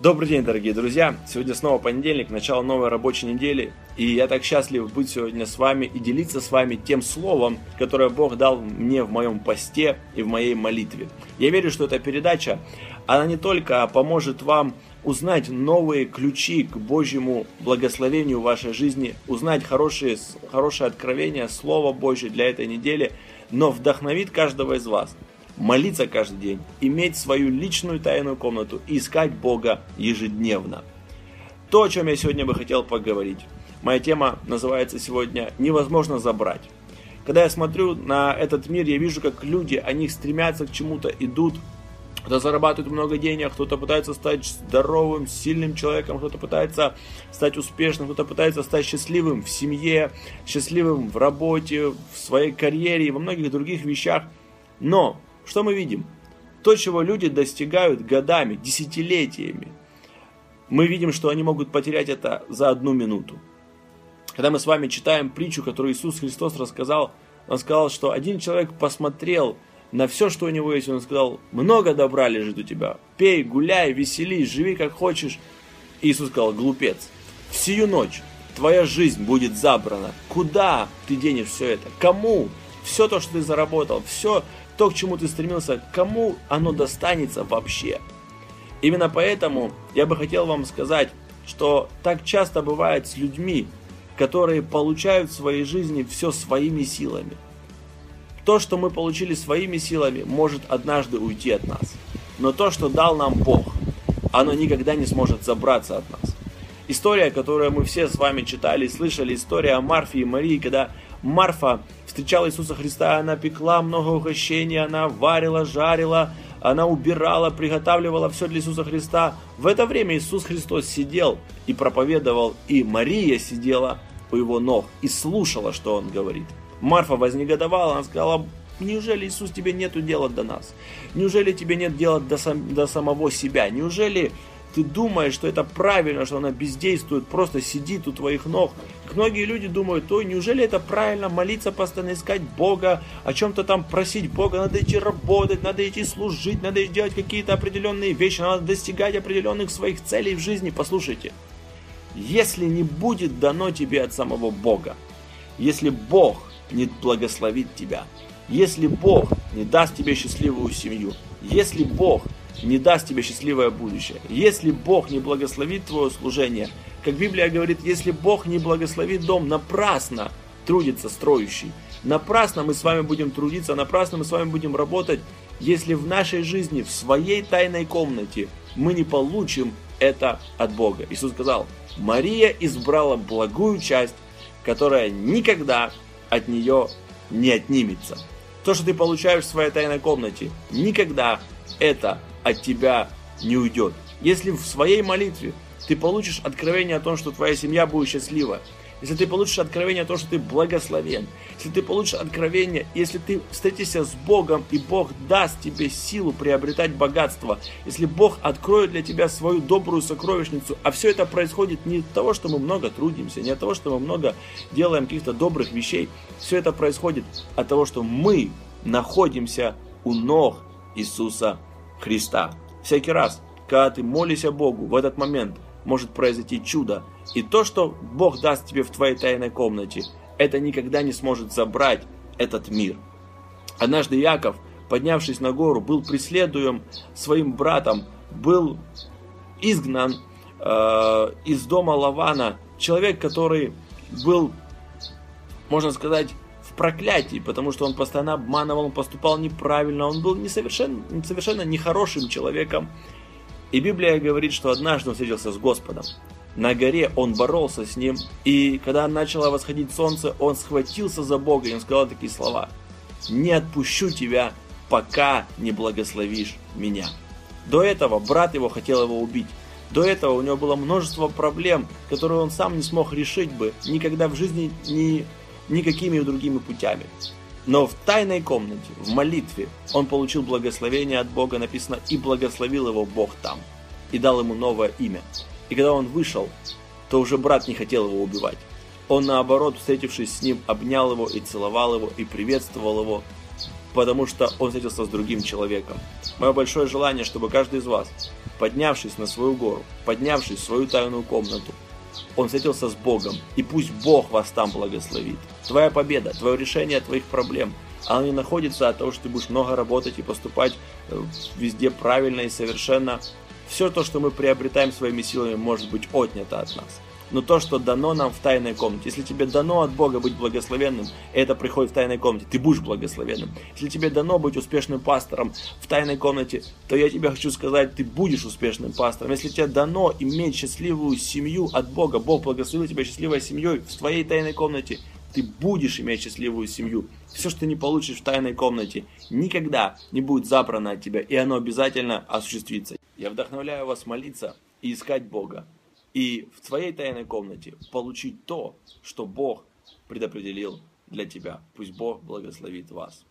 Добрый день, дорогие друзья! Сегодня снова понедельник, начало новой рабочей недели, и я так счастлив быть сегодня с вами и делиться с вами тем словом, которое Бог дал мне в моем посте и в моей молитве. Я верю, что эта передача, она не только поможет вам узнать новые ключи к Божьему благословению в вашей жизни, узнать хорошие, хорошее откровение, Слово Божье для этой недели, но вдохновит каждого из вас – молиться каждый день, иметь свою личную тайную комнату и искать Бога ежедневно. То, о чем я сегодня бы хотел поговорить. Моя тема называется сегодня «Невозможно забрать». Когда я смотрю на этот мир, я вижу, как люди, они стремятся к чему-то, идут, кто-то зарабатывает много денег, кто-то пытается стать здоровым, сильным человеком, кто-то пытается стать успешным, кто-то пытается стать счастливым в семье, счастливым в работе, в своей карьере и во многих других вещах. Но что мы видим? То, чего люди достигают годами, десятилетиями. Мы видим, что они могут потерять это за одну минуту. Когда мы с вами читаем притчу, которую Иисус Христос рассказал, он сказал, что один человек посмотрел на все, что у него есть, он сказал, много добра лежит у тебя, пей, гуляй, веселись, живи как хочешь. Иисус сказал, глупец, в сию ночь твоя жизнь будет забрана. Куда ты денешь все это? Кому? Все то, что ты заработал, все, то, к чему ты стремился, кому оно достанется вообще. Именно поэтому я бы хотел вам сказать, что так часто бывает с людьми, которые получают в своей жизни все своими силами. То, что мы получили своими силами, может однажды уйти от нас. Но то, что дал нам Бог, оно никогда не сможет забраться от нас. История, которую мы все с вами читали слышали, история о Марфе и Марии, когда Марфа встречала Иисуса Христа, она пекла много угощений, она варила, жарила, она убирала, приготавливала все для Иисуса Христа. В это время Иисус Христос сидел и проповедовал, и Мария сидела у его ног и слушала, что он говорит. Марфа вознегодовала, она сказала, неужели Иисус тебе нету дела до нас? Неужели тебе нет дела до, сам, до самого себя? Неужели ты думаешь, что это правильно, что она бездействует, просто сидит у твоих ног. Многие люди думают, ой, неужели это правильно молиться, постоянно искать Бога, о чем-то там просить Бога, надо идти работать, надо идти служить, надо делать какие-то определенные вещи, надо достигать определенных своих целей в жизни. Послушайте, если не будет дано тебе от самого Бога, если Бог не благословит тебя, если Бог не даст тебе счастливую семью, если Бог не даст тебе счастливое будущее. Если Бог не благословит твое служение, как Библия говорит, если Бог не благословит дом, напрасно трудится строящий. Напрасно мы с вами будем трудиться, напрасно мы с вами будем работать, если в нашей жизни, в своей тайной комнате мы не получим это от Бога. Иисус сказал, Мария избрала благую часть, которая никогда от нее не отнимется. То, что ты получаешь в своей тайной комнате, никогда это от тебя не уйдет. Если в своей молитве ты получишь откровение о том, что твоя семья будет счастлива, если ты получишь откровение о том, что ты благословен, если ты получишь откровение, если ты встретишься с Богом, и Бог даст тебе силу приобретать богатство, если Бог откроет для тебя свою добрую сокровищницу, а все это происходит не от того, что мы много трудимся, не от того, что мы много делаем каких-то добрых вещей, все это происходит от того, что мы находимся у ног Иисуса Христа. Всякий раз, когда ты молишься Богу, в этот момент может произойти чудо. И то, что Бог даст тебе в твоей тайной комнате, это никогда не сможет забрать этот мир. Однажды Яков, поднявшись на гору, был преследуем своим братом, был изгнан э, из дома Лавана. Человек, который был, можно сказать, проклятий, потому что он постоянно обманывал, он поступал неправильно, он был несовершенно, совершенно нехорошим человеком. И Библия говорит, что однажды он встретился с Господом. На горе он боролся с ним, и когда начало восходить солнце, он схватился за Бога, и он сказал такие слова. «Не отпущу тебя, пока не благословишь меня». До этого брат его хотел его убить. До этого у него было множество проблем, которые он сам не смог решить бы, никогда в жизни не никакими другими путями. Но в тайной комнате, в молитве, он получил благословение от Бога, написано, и благословил его Бог там, и дал ему новое имя. И когда он вышел, то уже брат не хотел его убивать. Он наоборот, встретившись с ним, обнял его и целовал его, и приветствовал его, потому что он встретился с другим человеком. Мое большое желание, чтобы каждый из вас поднявшись на свою гору, поднявшись в свою тайную комнату, он встретился с Богом, и пусть Бог вас там благословит. Твоя победа, твое решение твоих проблем, оно не находится от того, что ты будешь много работать и поступать э, везде правильно и совершенно. Все то, что мы приобретаем своими силами, может быть отнято от нас но то, что дано нам в тайной комнате. Если тебе дано от Бога быть благословенным, это приходит в тайной комнате, ты будешь благословенным. Если тебе дано быть успешным пастором в тайной комнате, то я тебе хочу сказать, ты будешь успешным пастором. Если тебе дано иметь счастливую семью от Бога, Бог благословил тебя счастливой семьей в твоей тайной комнате, ты будешь иметь счастливую семью. Все, что ты не получишь в тайной комнате, никогда не будет забрано от тебя, и оно обязательно осуществится. Я вдохновляю вас молиться и искать Бога и в твоей тайной комнате получить то, что Бог предопределил для тебя. Пусть Бог благословит вас.